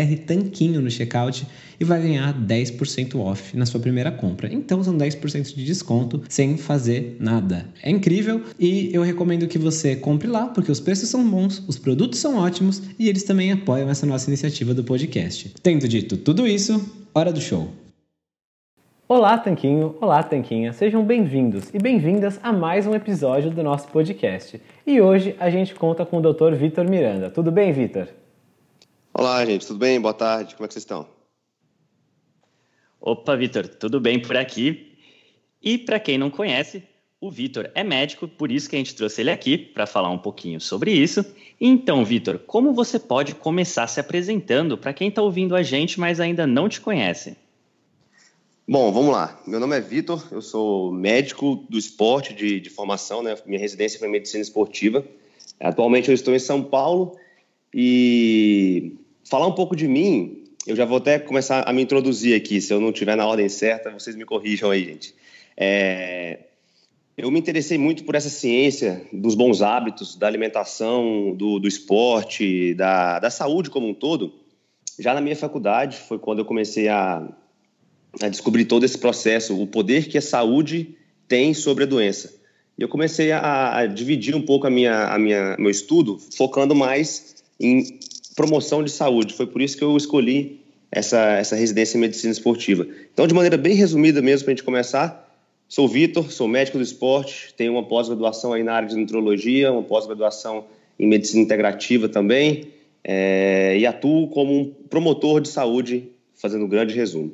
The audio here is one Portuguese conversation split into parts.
BR Tanquinho no checkout e vai ganhar 10% off na sua primeira compra. Então são 10% de desconto sem fazer nada. É incrível e eu recomendo que você compre lá porque os preços são bons, os produtos são ótimos e eles também apoiam essa nossa iniciativa do podcast. Tendo dito tudo isso, hora do show. Olá, Tanquinho! Olá, Tanquinha! Sejam bem-vindos e bem-vindas a mais um episódio do nosso podcast. E hoje a gente conta com o Dr. Vitor Miranda. Tudo bem, Vitor? Olá, gente, tudo bem? Boa tarde, como é que vocês estão? Opa, Vitor, tudo bem por aqui? E para quem não conhece, o Vitor é médico, por isso que a gente trouxe ele aqui para falar um pouquinho sobre isso. Então, Vitor, como você pode começar se apresentando para quem está ouvindo a gente, mas ainda não te conhece? Bom, vamos lá. Meu nome é Vitor, eu sou médico do esporte de, de formação, né? Minha residência foi em medicina esportiva. Atualmente eu estou em São Paulo e falar um pouco de mim, eu já vou até começar a me introduzir aqui. Se eu não estiver na ordem certa, vocês me corrijam aí, gente. É, eu me interessei muito por essa ciência dos bons hábitos, da alimentação, do, do esporte, da, da saúde como um todo. Já na minha faculdade, foi quando eu comecei a, a descobrir todo esse processo, o poder que a saúde tem sobre a doença. E eu comecei a, a dividir um pouco a minha, a minha, meu estudo, focando mais em promoção de saúde. Foi por isso que eu escolhi essa, essa residência em medicina esportiva. Então, de maneira bem resumida mesmo, para a gente começar, sou Vitor, sou médico do esporte, tenho uma pós-graduação aí na área de nutrologia, uma pós-graduação em medicina integrativa também, é, e atuo como um promotor de saúde, fazendo um grande resumo.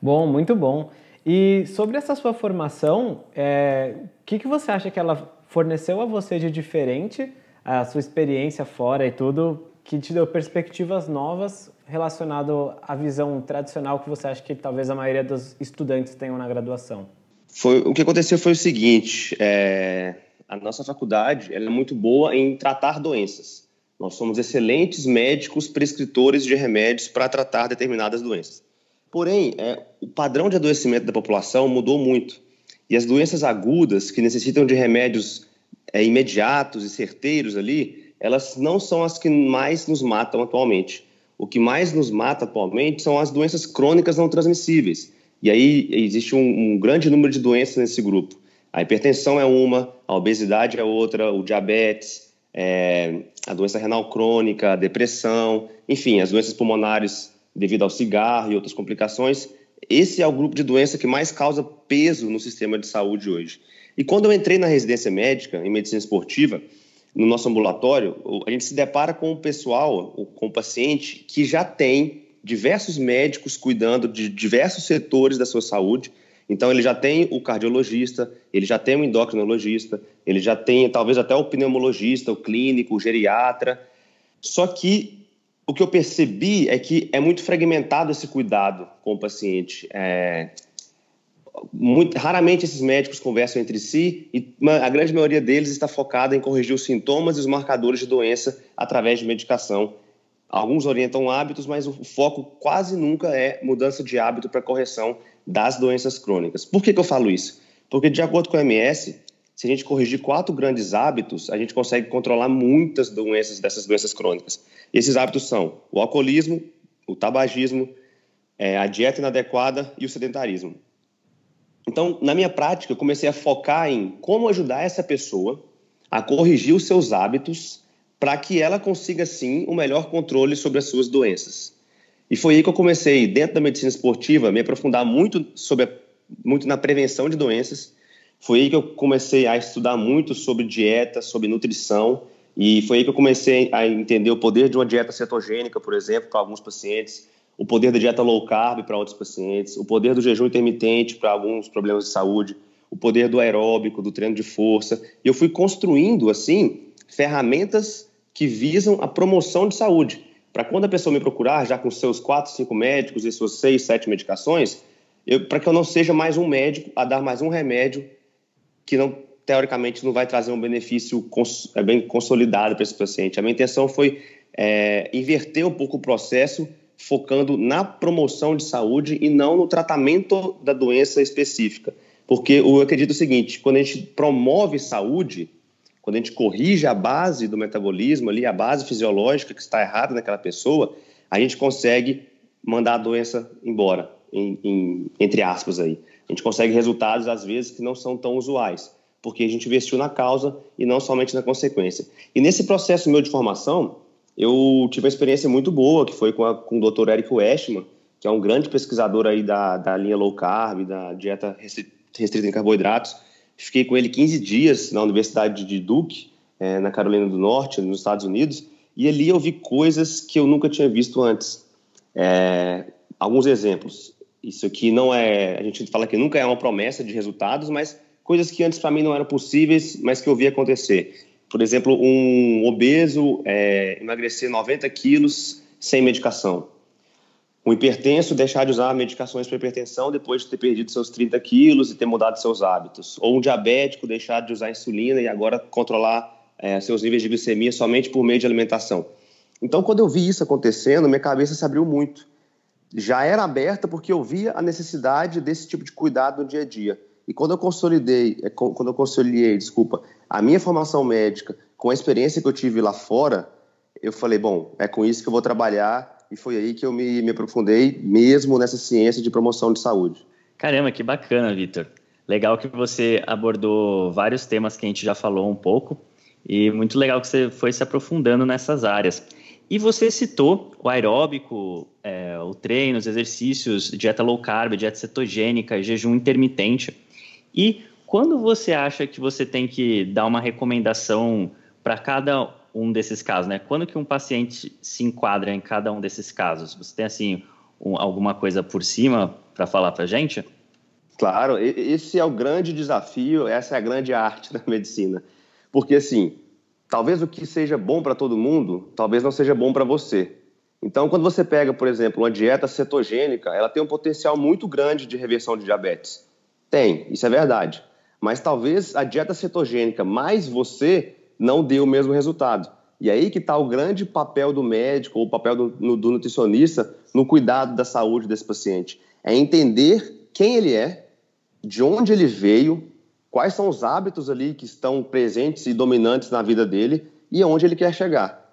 Bom, muito bom. E sobre essa sua formação, é, o que, que você acha que ela forneceu a você de diferente a sua experiência fora e tudo, que te deu perspectivas novas relacionado à visão tradicional que você acha que talvez a maioria dos estudantes tenham na graduação? Foi, o que aconteceu foi o seguinte: é, a nossa faculdade é muito boa em tratar doenças. Nós somos excelentes médicos prescritores de remédios para tratar determinadas doenças. Porém, é, o padrão de adoecimento da população mudou muito. E as doenças agudas, que necessitam de remédios é, imediatos e certeiros ali, elas não são as que mais nos matam atualmente. O que mais nos mata atualmente são as doenças crônicas não transmissíveis. E aí existe um, um grande número de doenças nesse grupo. A hipertensão é uma, a obesidade é outra, o diabetes, é, a doença renal crônica, a depressão, enfim, as doenças pulmonares devido ao cigarro e outras complicações. Esse é o grupo de doença que mais causa peso no sistema de saúde hoje. E quando eu entrei na residência médica, em medicina esportiva, no nosso ambulatório, a gente se depara com o pessoal, com o paciente que já tem diversos médicos cuidando de diversos setores da sua saúde. Então, ele já tem o cardiologista, ele já tem o endocrinologista, ele já tem talvez até o pneumologista, o clínico, o geriatra. Só que o que eu percebi é que é muito fragmentado esse cuidado com o paciente. É, muito, raramente esses médicos conversam entre si e a grande maioria deles está focada em corrigir os sintomas e os marcadores de doença através de medicação. Alguns orientam hábitos, mas o foco quase nunca é mudança de hábito para correção das doenças crônicas. Por que, que eu falo isso? Porque, de acordo com a MS, se a gente corrigir quatro grandes hábitos, a gente consegue controlar muitas doenças dessas doenças crônicas. Esses hábitos são o alcoolismo, o tabagismo, é, a dieta inadequada e o sedentarismo. Então, na minha prática, eu comecei a focar em como ajudar essa pessoa a corrigir os seus hábitos para que ela consiga, sim, o um melhor controle sobre as suas doenças. E foi aí que eu comecei, dentro da medicina esportiva, me aprofundar muito, sobre a, muito na prevenção de doenças. Foi aí que eu comecei a estudar muito sobre dieta, sobre nutrição, e foi aí que eu comecei a entender o poder de uma dieta cetogênica, por exemplo, para alguns pacientes, o poder da dieta low carb para outros pacientes, o poder do jejum intermitente para alguns problemas de saúde, o poder do aeróbico, do treino de força. E eu fui construindo, assim, ferramentas que visam a promoção de saúde. Para quando a pessoa me procurar, já com seus quatro, cinco médicos e suas seis, sete medicações, para que eu não seja mais um médico a dar mais um remédio que não teoricamente não vai trazer um benefício cons é bem consolidado para esse paciente. A minha intenção foi é, inverter um pouco o processo focando na promoção de saúde e não no tratamento da doença específica. Porque eu acredito o seguinte: quando a gente promove saúde, quando a gente corrige a base do metabolismo ali, a base fisiológica que está errada naquela pessoa, a gente consegue mandar a doença embora, em, em, entre aspas aí. A gente consegue resultados, às vezes, que não são tão usuais, porque a gente investiu na causa e não somente na consequência. E nesse processo meu de formação, eu tive uma experiência muito boa, que foi com, a, com o Dr. Eric Westman, que é um grande pesquisador aí da, da linha low carb, da dieta restrita em carboidratos. Fiquei com ele 15 dias na Universidade de Duke, é, na Carolina do Norte, nos Estados Unidos, e ali eu vi coisas que eu nunca tinha visto antes. É, alguns exemplos. Isso aqui não é, a gente fala que nunca é uma promessa de resultados, mas coisas que antes para mim não eram possíveis, mas que eu vi acontecer. Por exemplo, um obeso é, emagrecer 90 quilos sem medicação. Um hipertenso deixar de usar medicações para hipertensão depois de ter perdido seus 30 quilos e ter mudado seus hábitos. Ou um diabético deixar de usar insulina e agora controlar é, seus níveis de glicemia somente por meio de alimentação. Então, quando eu vi isso acontecendo, minha cabeça se abriu muito. Já era aberta porque eu via a necessidade desse tipo de cuidado no dia a dia. E quando eu consolidei, é, quando eu consolidei, desculpa, a minha formação médica com a experiência que eu tive lá fora, eu falei, bom, é com isso que eu vou trabalhar e foi aí que eu me, me aprofundei mesmo nessa ciência de promoção de saúde. Caramba, que bacana, Vitor. Legal que você abordou vários temas que a gente já falou um pouco e muito legal que você foi se aprofundando nessas áreas. E você citou o aeróbico, é, o treino, os exercícios, dieta low carb, dieta cetogênica, jejum intermitente. E quando você acha que você tem que dar uma recomendação para cada um desses casos, né? Quando que um paciente se enquadra em cada um desses casos? Você tem assim um, alguma coisa por cima para falar para gente? Claro, esse é o grande desafio, essa é a grande arte da medicina, porque assim, talvez o que seja bom para todo mundo, talvez não seja bom para você. Então, quando você pega, por exemplo, uma dieta cetogênica, ela tem um potencial muito grande de reversão de diabetes. Tem, isso é verdade. Mas talvez a dieta cetogênica mais você não dê o mesmo resultado. E aí que está o grande papel do médico ou o papel do, do nutricionista no cuidado da saúde desse paciente. É entender quem ele é, de onde ele veio, quais são os hábitos ali que estão presentes e dominantes na vida dele e aonde ele quer chegar.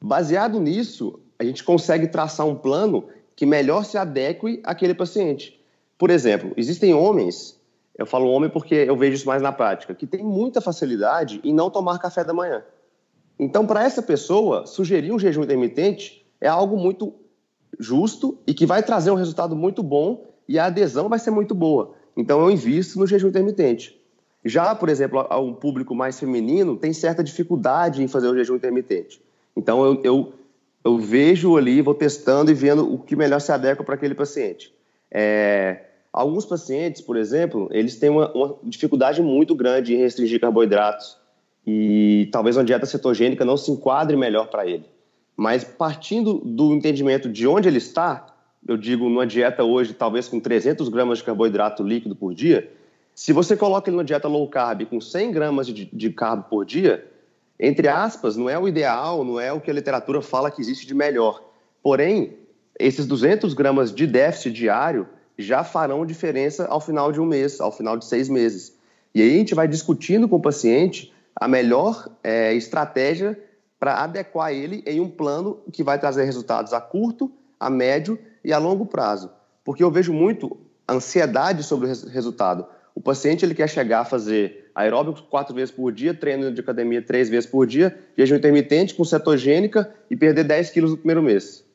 Baseado nisso, a gente consegue traçar um plano que melhor se adeque àquele paciente. Por exemplo, existem homens, eu falo homem porque eu vejo isso mais na prática, que tem muita facilidade em não tomar café da manhã. Então, para essa pessoa, sugerir um jejum intermitente é algo muito justo e que vai trazer um resultado muito bom e a adesão vai ser muito boa. Então, eu invisto no jejum intermitente. Já, por exemplo, um público mais feminino tem certa dificuldade em fazer o jejum intermitente. Então, eu, eu, eu vejo ali, vou testando e vendo o que melhor se adequa para aquele paciente. É, Alguns pacientes, por exemplo, eles têm uma, uma dificuldade muito grande em restringir carboidratos e talvez uma dieta cetogênica não se enquadre melhor para ele. Mas partindo do entendimento de onde ele está, eu digo numa dieta hoje, talvez com 300 gramas de carboidrato líquido por dia, se você coloca ele numa dieta low carb com 100 gramas de, de carbo por dia, entre aspas, não é o ideal, não é o que a literatura fala que existe de melhor. Porém, esses 200 gramas de déficit diário já farão diferença ao final de um mês, ao final de seis meses. E aí a gente vai discutindo com o paciente a melhor é, estratégia para adequar ele em um plano que vai trazer resultados a curto, a médio e a longo prazo. Porque eu vejo muito ansiedade sobre o resultado. O paciente ele quer chegar a fazer aeróbico quatro vezes por dia, treino de academia três vezes por dia, jejum intermitente com cetogênica e perder 10 quilos no primeiro mês.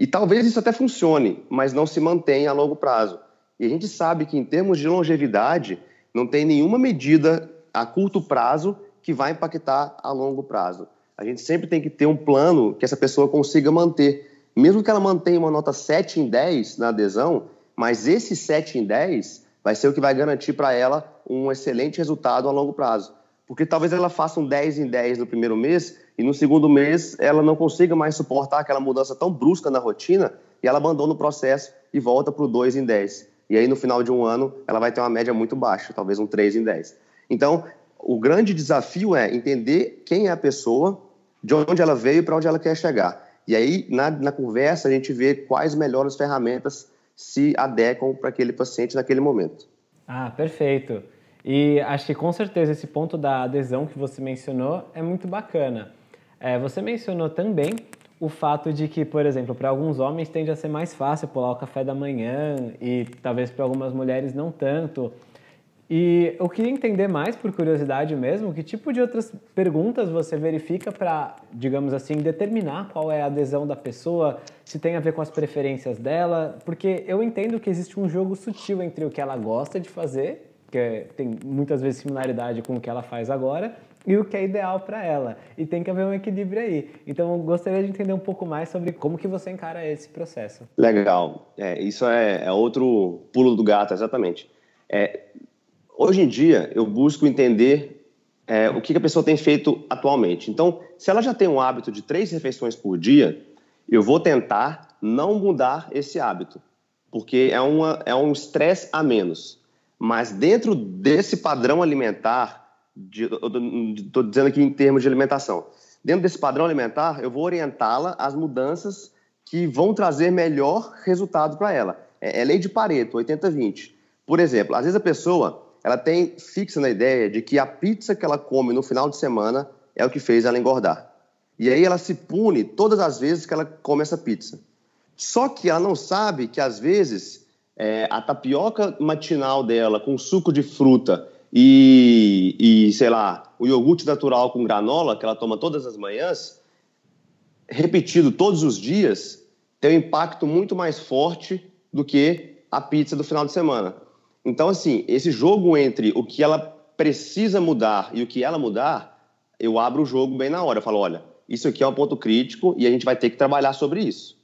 E talvez isso até funcione, mas não se mantém a longo prazo. E a gente sabe que, em termos de longevidade, não tem nenhuma medida a curto prazo que vai impactar a longo prazo. A gente sempre tem que ter um plano que essa pessoa consiga manter. Mesmo que ela mantenha uma nota 7 em 10 na adesão, mas esse 7 em 10 vai ser o que vai garantir para ela um excelente resultado a longo prazo. Porque talvez ela faça um 10 em 10 no primeiro mês e no segundo mês ela não consiga mais suportar aquela mudança tão brusca na rotina e ela abandona o processo e volta para o 2 em 10. E aí no final de um ano ela vai ter uma média muito baixa, talvez um 3 em 10. Então, o grande desafio é entender quem é a pessoa, de onde ela veio e para onde ela quer chegar. E aí, na, na conversa, a gente vê quais melhores ferramentas se adequam para aquele paciente naquele momento. Ah, perfeito. E acho que com certeza esse ponto da adesão que você mencionou é muito bacana. É, você mencionou também o fato de que, por exemplo, para alguns homens tende a ser mais fácil pular o café da manhã e talvez para algumas mulheres não tanto. E eu queria entender mais, por curiosidade mesmo, que tipo de outras perguntas você verifica para, digamos assim, determinar qual é a adesão da pessoa, se tem a ver com as preferências dela, porque eu entendo que existe um jogo sutil entre o que ela gosta de fazer, que tem muitas vezes similaridade com o que ela faz agora, e o que é ideal para ela. E tem que haver um equilíbrio aí. Então, gostaria de entender um pouco mais sobre como que você encara esse processo. Legal. É, isso é, é, outro pulo do gato, exatamente. É, hoje em dia, eu busco entender é, o que a pessoa tem feito atualmente. Então, se ela já tem um hábito de três refeições por dia, eu vou tentar não mudar esse hábito, porque é, uma, é um estresse a menos. Mas dentro desse padrão alimentar, estou dizendo aqui em termos de alimentação. Dentro desse padrão alimentar, eu vou orientá-la às mudanças que vão trazer melhor resultado para ela. É, é lei de Pareto, 80-20. Por exemplo, às vezes a pessoa ela tem fixa na ideia de que a pizza que ela come no final de semana é o que fez ela engordar. E aí ela se pune todas as vezes que ela come essa pizza. Só que ela não sabe que às vezes é, a tapioca matinal dela com suco de fruta e, e, sei lá, o iogurte natural com granola, que ela toma todas as manhãs, repetido todos os dias, tem um impacto muito mais forte do que a pizza do final de semana. Então, assim, esse jogo entre o que ela precisa mudar e o que ela mudar, eu abro o jogo bem na hora. Eu falo, olha, isso aqui é um ponto crítico e a gente vai ter que trabalhar sobre isso.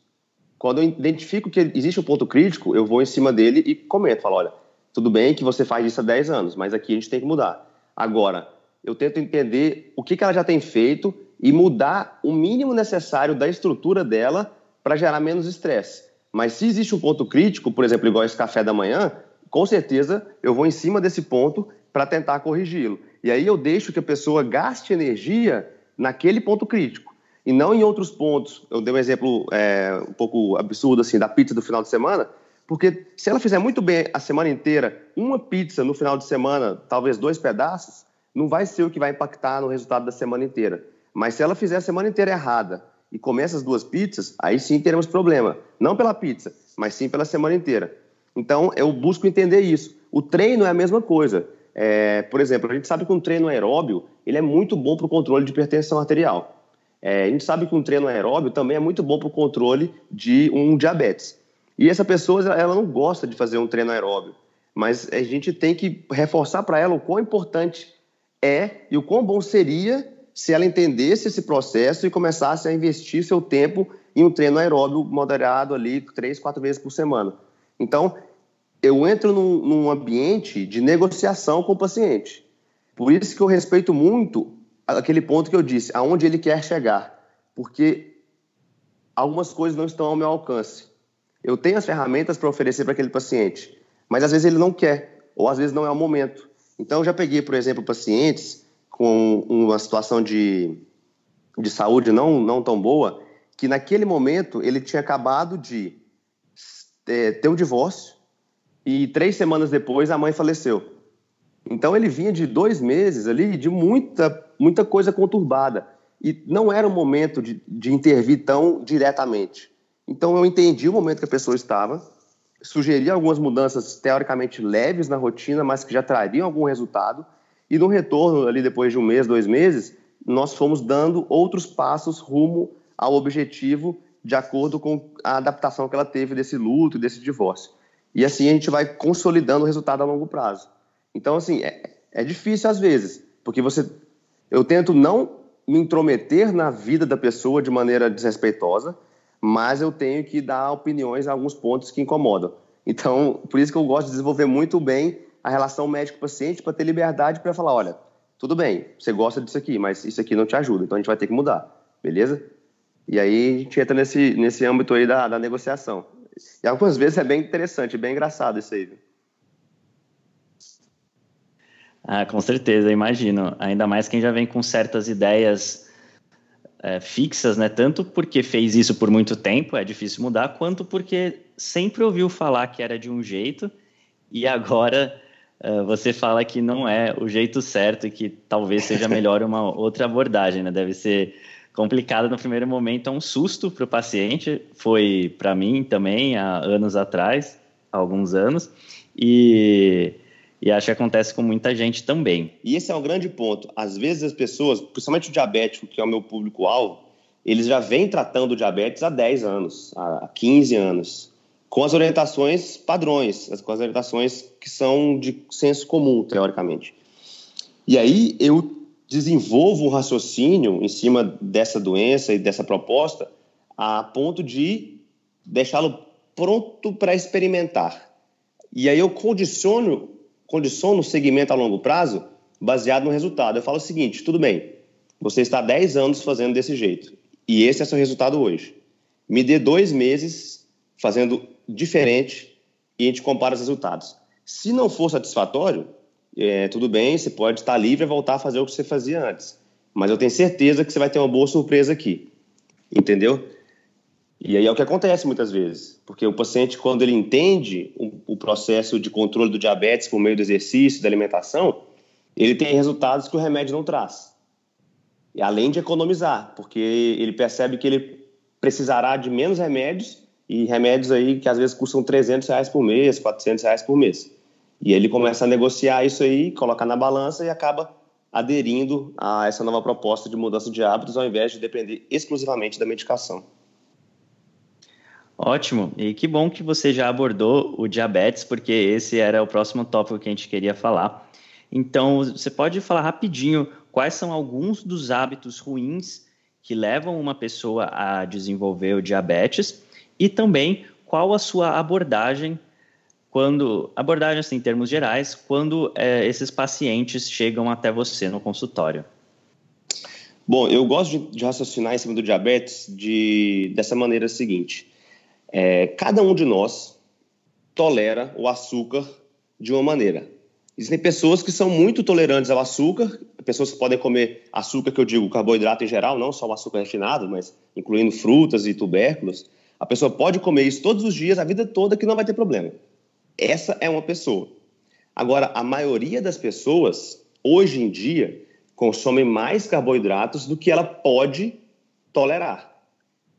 Quando eu identifico que existe um ponto crítico, eu vou em cima dele e comento, falo, olha, tudo bem que você faz isso há 10 anos, mas aqui a gente tem que mudar. Agora, eu tento entender o que, que ela já tem feito e mudar o mínimo necessário da estrutura dela para gerar menos estresse. Mas se existe um ponto crítico, por exemplo, igual esse café da manhã, com certeza eu vou em cima desse ponto para tentar corrigi-lo. E aí eu deixo que a pessoa gaste energia naquele ponto crítico e não em outros pontos. Eu dei um exemplo é, um pouco absurdo assim da pizza do final de semana. Porque se ela fizer muito bem a semana inteira, uma pizza no final de semana, talvez dois pedaços, não vai ser o que vai impactar no resultado da semana inteira. Mas se ela fizer a semana inteira errada e comer essas duas pizzas, aí sim teremos problema. Não pela pizza, mas sim pela semana inteira. Então, eu busco entender isso. O treino é a mesma coisa. É, por exemplo, a gente sabe que um treino aeróbio ele é muito bom para o controle de hipertensão arterial. É, a gente sabe que um treino aeróbio também é muito bom para o controle de um diabetes. E essa pessoa, ela não gosta de fazer um treino aeróbio, mas a gente tem que reforçar para ela o quão importante é e o quão bom seria se ela entendesse esse processo e começasse a investir seu tempo em um treino aeróbio moderado ali, três, quatro vezes por semana. Então, eu entro num, num ambiente de negociação com o paciente. Por isso que eu respeito muito aquele ponto que eu disse, aonde ele quer chegar, porque algumas coisas não estão ao meu alcance. Eu tenho as ferramentas para oferecer para aquele paciente, mas às vezes ele não quer, ou às vezes não é o momento. Então, eu já peguei, por exemplo, pacientes com uma situação de, de saúde não, não tão boa, que naquele momento ele tinha acabado de é, ter um divórcio e três semanas depois a mãe faleceu. Então ele vinha de dois meses ali de muita, muita coisa conturbada e não era o momento de, de intervir tão diretamente. Então eu entendi o momento que a pessoa estava, sugeri algumas mudanças teoricamente leves na rotina, mas que já trariam algum resultado. E no retorno, ali depois de um mês, dois meses, nós fomos dando outros passos rumo ao objetivo de acordo com a adaptação que ela teve desse luto, desse divórcio. E assim a gente vai consolidando o resultado a longo prazo. Então, assim, é, é difícil às vezes, porque você. Eu tento não me intrometer na vida da pessoa de maneira desrespeitosa, mas eu tenho que dar opiniões a alguns pontos que incomodam. Então, por isso que eu gosto de desenvolver muito bem a relação médico-paciente para ter liberdade para falar, olha, tudo bem, você gosta disso aqui, mas isso aqui não te ajuda, então a gente vai ter que mudar, beleza? E aí a gente entra nesse, nesse âmbito aí da, da negociação. E algumas vezes é bem interessante, bem engraçado isso aí. Viu? Ah, com certeza, imagino. Ainda mais quem já vem com certas ideias é, fixas, né? Tanto porque fez isso por muito tempo, é difícil mudar, quanto porque sempre ouviu falar que era de um jeito e agora uh, você fala que não é o jeito certo e que talvez seja melhor uma outra abordagem, né? Deve ser complicado no primeiro momento, é um susto para o paciente, foi para mim também há anos atrás, há alguns anos, e, e acho que acontece com muita gente também. E esse é um grande ponto. Às vezes as pessoas, principalmente o diabético, que é o meu público-alvo, eles já vêm tratando diabetes há 10 anos, há 15 anos, com as orientações padrões, com as orientações que são de senso comum, teoricamente. E aí eu desenvolvo um raciocínio em cima dessa doença e dessa proposta a ponto de deixá-lo pronto para experimentar. E aí eu condiciono, condiciono o segmento a longo prazo baseado no resultado. Eu falo o seguinte, tudo bem, você está 10 anos fazendo desse jeito e esse é seu resultado hoje. Me dê dois meses fazendo diferente e a gente compara os resultados. Se não for satisfatório, é, tudo bem, você pode estar livre e voltar a fazer o que você fazia antes. Mas eu tenho certeza que você vai ter uma boa surpresa aqui. Entendeu? E aí é o que acontece muitas vezes, porque o paciente, quando ele entende o, o, processo de controle do diabetes por meio do exercício, da alimentação, ele tem resultados que o remédio não traz. E além de economizar, porque ele percebe que ele precisará de menos remédios e remédios aí que às vezes custam 300 reais por mês, 400 reais por mês. E ele começa a negociar isso aí, colocar na balança e acaba aderindo a essa nova proposta de mudança de hábitos ao invés de depender exclusivamente da medicação. Ótimo, e que bom que você já abordou o diabetes, porque esse era o próximo tópico que a gente queria falar. Então, você pode falar rapidinho quais são alguns dos hábitos ruins que levam uma pessoa a desenvolver o diabetes e também qual a sua abordagem quando abordagem assim, em termos gerais, quando é, esses pacientes chegam até você no consultório? Bom, eu gosto de, de raciocinar em cima do diabetes de, dessa maneira seguinte: é, cada um de nós tolera o açúcar de uma maneira. Existem pessoas que são muito tolerantes ao açúcar, pessoas que podem comer açúcar, que eu digo carboidrato em geral, não só o açúcar refinado, mas incluindo frutas e tubérculos. A pessoa pode comer isso todos os dias, a vida toda, que não vai ter problema. Essa é uma pessoa. Agora, a maioria das pessoas, hoje em dia, consome mais carboidratos do que ela pode tolerar.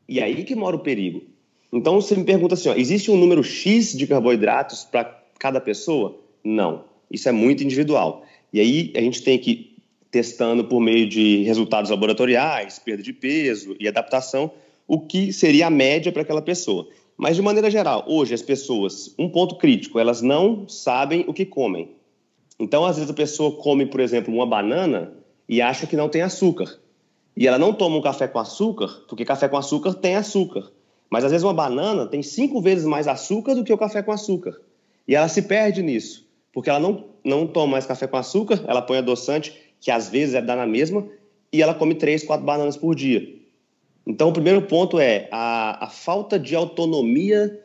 E aí que mora o perigo. Então, você me pergunta assim: ó, existe um número X de carboidratos para cada pessoa? Não. Isso é muito individual. E aí a gente tem que ir testando por meio de resultados laboratoriais, perda de peso e adaptação, o que seria a média para aquela pessoa. Mas, de maneira geral, hoje as pessoas, um ponto crítico, elas não sabem o que comem. Então, às vezes, a pessoa come, por exemplo, uma banana e acha que não tem açúcar. E ela não toma um café com açúcar, porque café com açúcar tem açúcar. Mas, às vezes, uma banana tem cinco vezes mais açúcar do que o café com açúcar. E ela se perde nisso, porque ela não, não toma mais café com açúcar, ela põe adoçante, que às vezes é dar na mesma, e ela come três, quatro bananas por dia. Então, o primeiro ponto é a, a falta de autonomia,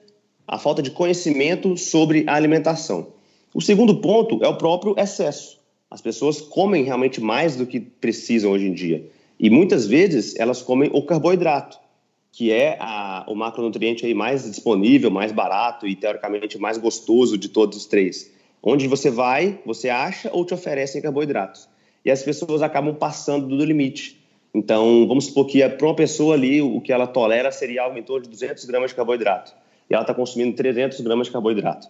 a falta de conhecimento sobre a alimentação. O segundo ponto é o próprio excesso. As pessoas comem realmente mais do que precisam hoje em dia. E muitas vezes elas comem o carboidrato, que é a, o macronutriente aí mais disponível, mais barato e teoricamente mais gostoso de todos os três. Onde você vai, você acha ou te oferecem carboidratos. E as pessoas acabam passando do limite. Então, vamos supor que para uma pessoa ali, o que ela tolera seria algo em torno de 200 gramas de carboidrato. E ela está consumindo 300 gramas de carboidrato.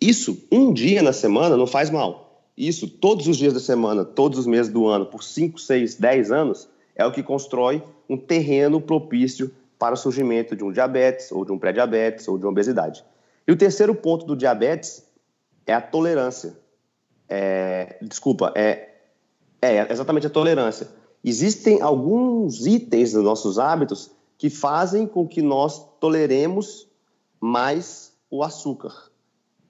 Isso, um dia na semana, não faz mal. Isso, todos os dias da semana, todos os meses do ano, por 5, 6, 10 anos, é o que constrói um terreno propício para o surgimento de um diabetes, ou de um pré-diabetes, ou de uma obesidade. E o terceiro ponto do diabetes é a tolerância. É, desculpa, é, é exatamente a tolerância. Existem alguns itens nos nossos hábitos que fazem com que nós toleremos mais o açúcar.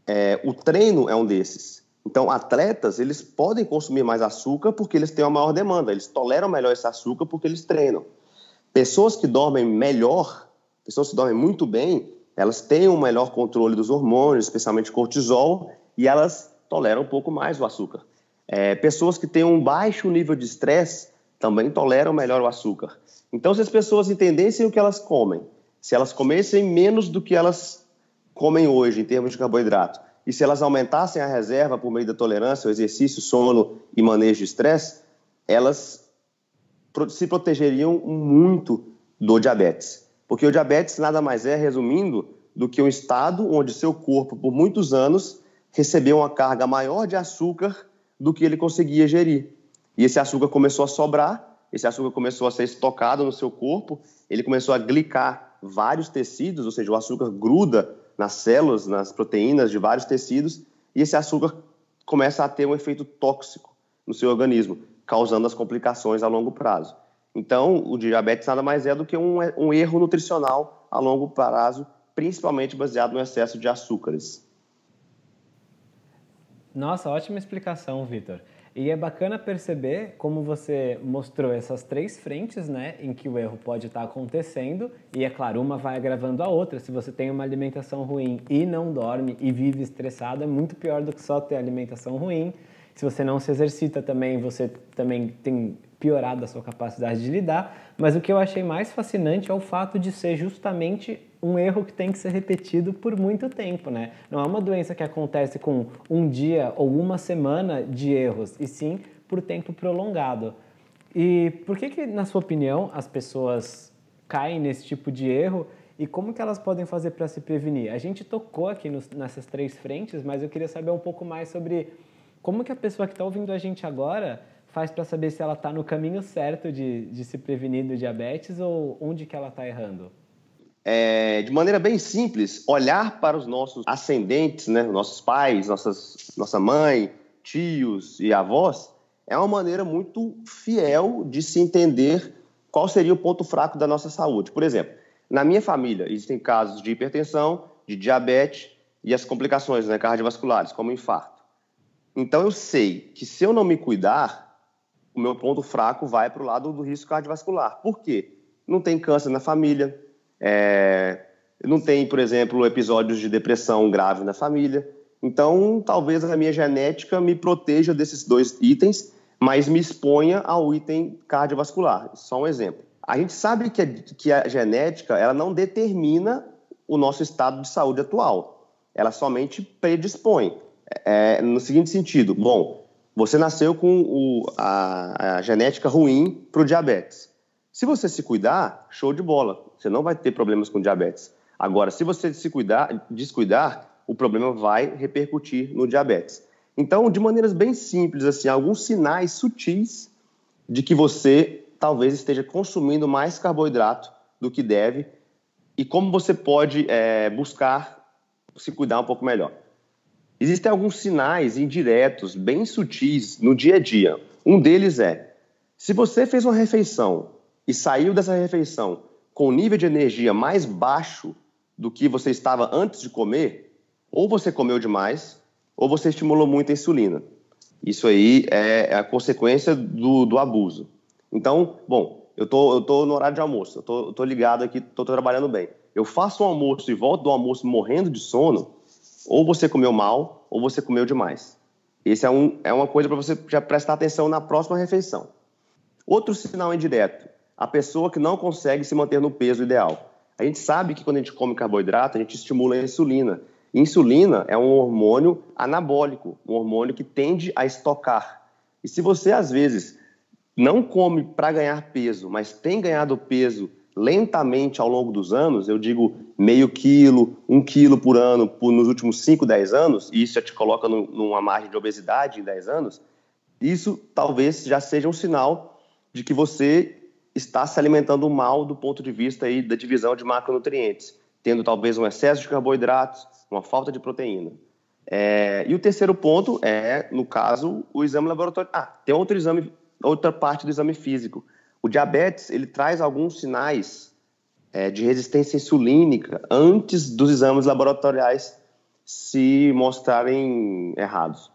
É, o treino é um desses. Então, atletas, eles podem consumir mais açúcar porque eles têm uma maior demanda, eles toleram melhor esse açúcar porque eles treinam. Pessoas que dormem melhor, pessoas que dormem muito bem, elas têm um melhor controle dos hormônios, especialmente cortisol, e elas toleram um pouco mais o açúcar. É, pessoas que têm um baixo nível de estresse, também toleram melhor o açúcar. Então, se as pessoas entendessem o que elas comem, se elas comessem menos do que elas comem hoje em termos de carboidrato, e se elas aumentassem a reserva por meio da tolerância, o exercício, sono e manejo de estresse, elas se protegeriam muito do diabetes. Porque o diabetes nada mais é, resumindo, do que um estado onde seu corpo, por muitos anos, recebeu uma carga maior de açúcar do que ele conseguia gerir. E esse açúcar começou a sobrar, esse açúcar começou a ser estocado no seu corpo, ele começou a glicar vários tecidos, ou seja, o açúcar gruda nas células, nas proteínas de vários tecidos, e esse açúcar começa a ter um efeito tóxico no seu organismo, causando as complicações a longo prazo. Então, o diabetes nada mais é do que um, um erro nutricional a longo prazo, principalmente baseado no excesso de açúcares. Nossa, ótima explicação, Vitor. E é bacana perceber como você mostrou essas três frentes, né, em que o erro pode estar acontecendo, e é claro, uma vai agravando a outra. Se você tem uma alimentação ruim e não dorme e vive estressado, é muito pior do que só ter alimentação ruim. Se você não se exercita também, você também tem piorado a sua capacidade de lidar. Mas o que eu achei mais fascinante é o fato de ser justamente um erro que tem que ser repetido por muito tempo, né? Não é uma doença que acontece com um dia ou uma semana de erros, e sim por tempo prolongado. E por que, que na sua opinião, as pessoas caem nesse tipo de erro e como que elas podem fazer para se prevenir? A gente tocou aqui nos, nessas três frentes, mas eu queria saber um pouco mais sobre como que a pessoa que está ouvindo a gente agora faz para saber se ela está no caminho certo de, de se prevenir do diabetes ou onde que ela está errando é, de maneira bem simples, olhar para os nossos ascendentes, né, nossos pais, nossas, nossa mãe, tios e avós, é uma maneira muito fiel de se entender qual seria o ponto fraco da nossa saúde. Por exemplo, na minha família existem casos de hipertensão, de diabetes e as complicações né, cardiovasculares, como infarto. Então eu sei que se eu não me cuidar, o meu ponto fraco vai para o lado do risco cardiovascular. Por quê? Não tem câncer na família, é, não tem, por exemplo, episódios de depressão grave na família. Então, talvez a minha genética me proteja desses dois itens, mas me exponha ao item cardiovascular. Só um exemplo. A gente sabe que a, que a genética ela não determina o nosso estado de saúde atual. Ela somente predispõe. É, no seguinte sentido, bom, você nasceu com o, a, a genética ruim para o diabetes. Se você se cuidar, show de bola, você não vai ter problemas com diabetes. Agora, se você se cuidar, descuidar, o problema vai repercutir no diabetes. Então, de maneiras bem simples, assim, alguns sinais sutis de que você talvez esteja consumindo mais carboidrato do que deve e como você pode é, buscar se cuidar um pouco melhor. Existem alguns sinais indiretos, bem sutis, no dia a dia. Um deles é: se você fez uma refeição e saiu dessa refeição com um nível de energia mais baixo do que você estava antes de comer, Ou você comeu demais, ou você estimulou muito a insulina. Isso aí é, a consequência do, do abuso. Então, bom, eu tô, eu tô no horário de almoço, eu tô, eu tô ligado aqui, tô, tô trabalhando bem. Eu faço um almoço e volto do almoço morrendo de sono, ou você comeu mal, ou você comeu demais. Esse é, um, é uma coisa para você já prestar atenção na próxima refeição. Outro sinal indireto, a pessoa que não consegue se manter no peso ideal. A gente sabe que quando a gente come carboidrato, a gente estimula a insulina. Insulina é um hormônio anabólico, um hormônio que tende a estocar. E se você, às vezes, não come para ganhar peso, mas tem ganhado peso lentamente ao longo dos anos, eu digo meio quilo, um quilo por ano por, nos últimos 5, 10 anos, e isso já te coloca no, numa margem de obesidade em 10 anos, isso talvez já seja um sinal de que você está se alimentando mal do ponto de vista aí da divisão de macronutrientes, tendo talvez um excesso de carboidratos, uma falta de proteína. É, e o terceiro ponto é, no caso, o exame laboratorial. Ah, tem outro exame, outra parte do exame físico. O diabetes ele traz alguns sinais é, de resistência insulínica antes dos exames laboratoriais se mostrarem errados.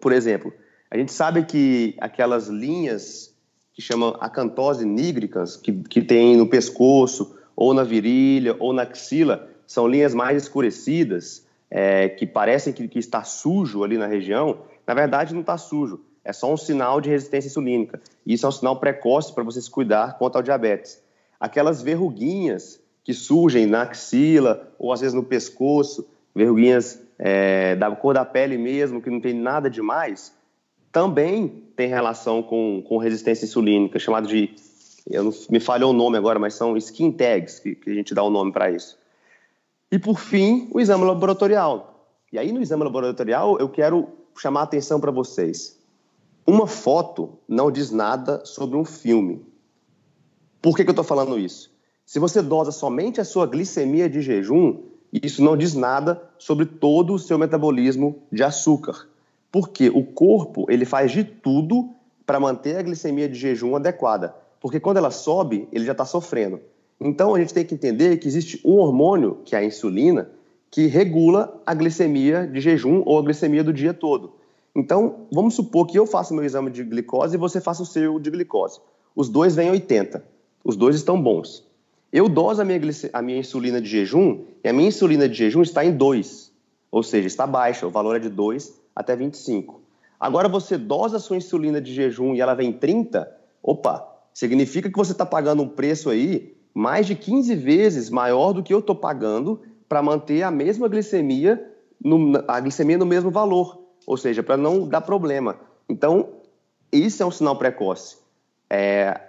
Por exemplo, a gente sabe que aquelas linhas que chamam acantose nígricas, que, que tem no pescoço, ou na virilha, ou na axila, são linhas mais escurecidas, é, que parecem que, que está sujo ali na região, na verdade não está sujo, é só um sinal de resistência insulínica. Isso é um sinal precoce para você se cuidar contra o diabetes. Aquelas verruguinhas que surgem na axila ou às vezes no pescoço, verruguinhas é, da cor da pele mesmo, que não tem nada demais, também tem relação com, com resistência insulínica, chamado de, eu não, me falhou o nome agora, mas são skin tags que, que a gente dá o nome para isso. E, por fim, o exame laboratorial. E aí, no exame laboratorial, eu quero chamar a atenção para vocês. Uma foto não diz nada sobre um filme. Por que, que eu estou falando isso? Se você dosa somente a sua glicemia de jejum, isso não diz nada sobre todo o seu metabolismo de açúcar. Porque o corpo ele faz de tudo para manter a glicemia de jejum adequada. Porque quando ela sobe, ele já está sofrendo. Então a gente tem que entender que existe um hormônio, que é a insulina, que regula a glicemia de jejum ou a glicemia do dia todo. Então, vamos supor que eu faça meu exame de glicose e você faça o seu de glicose. Os dois vêm 80. Os dois estão bons. Eu doso a minha, a minha insulina de jejum e a minha insulina de jejum está em 2. Ou seja, está baixa. O valor é de 2 até 25. Agora você dosa a sua insulina de jejum e ela vem 30. Opa, significa que você está pagando um preço aí mais de 15 vezes maior do que eu estou pagando para manter a mesma glicemia, no, a glicemia no mesmo valor, ou seja, para não dar problema. Então, isso é um sinal precoce. É,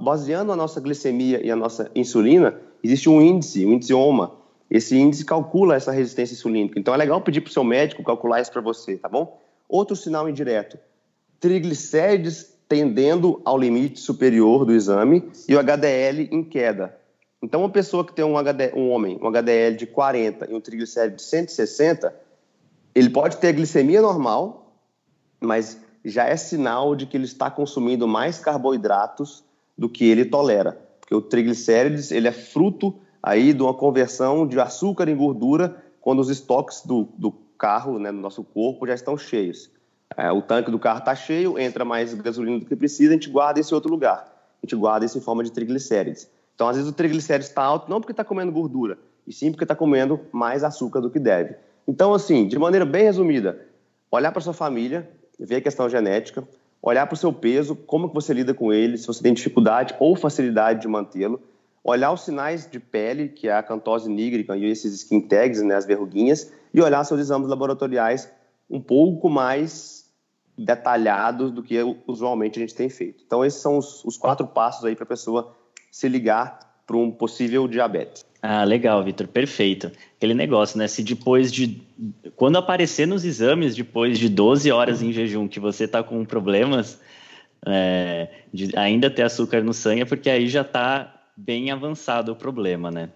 baseando a nossa glicemia e a nossa insulina, existe um índice, um índice OMA. Esse índice calcula essa resistência insulínica. Então, é legal pedir para o seu médico calcular isso para você, tá bom? Outro sinal indireto: triglicérides tendendo ao limite superior do exame e o HDL em queda. Então, uma pessoa que tem um, HD, um homem, um HDL de 40 e um triglicéride de 160, ele pode ter glicemia normal, mas já é sinal de que ele está consumindo mais carboidratos do que ele tolera, porque o triglicérides ele é fruto aí de uma conversão de açúcar em gordura quando os estoques do, do carro, né, do nosso corpo, já estão cheios. É, o tanque do carro está cheio, entra mais gasolina do que precisa, a gente guarda esse outro lugar. A gente guarda isso em forma de triglicérides. Então, às vezes, o triglicérides está alto não porque está comendo gordura, e sim porque está comendo mais açúcar do que deve. Então, assim, de maneira bem resumida, olhar para sua família, ver a questão genética, olhar para o seu peso, como que você lida com ele, se você tem dificuldade ou facilidade de mantê-lo, olhar os sinais de pele, que é a cantose nígrica e esses skin tags, né, as verruguinhas, e olhar seus exames laboratoriais um pouco mais detalhados do que usualmente a gente tem feito. Então, esses são os, os quatro passos aí para a pessoa se ligar para um possível diabetes. Ah, legal, Vitor, perfeito. Aquele negócio, né? Se depois de. Quando aparecer nos exames, depois de 12 horas em jejum, que você está com problemas é, de ainda ter açúcar no sangue, é porque aí já está bem avançado o problema, né?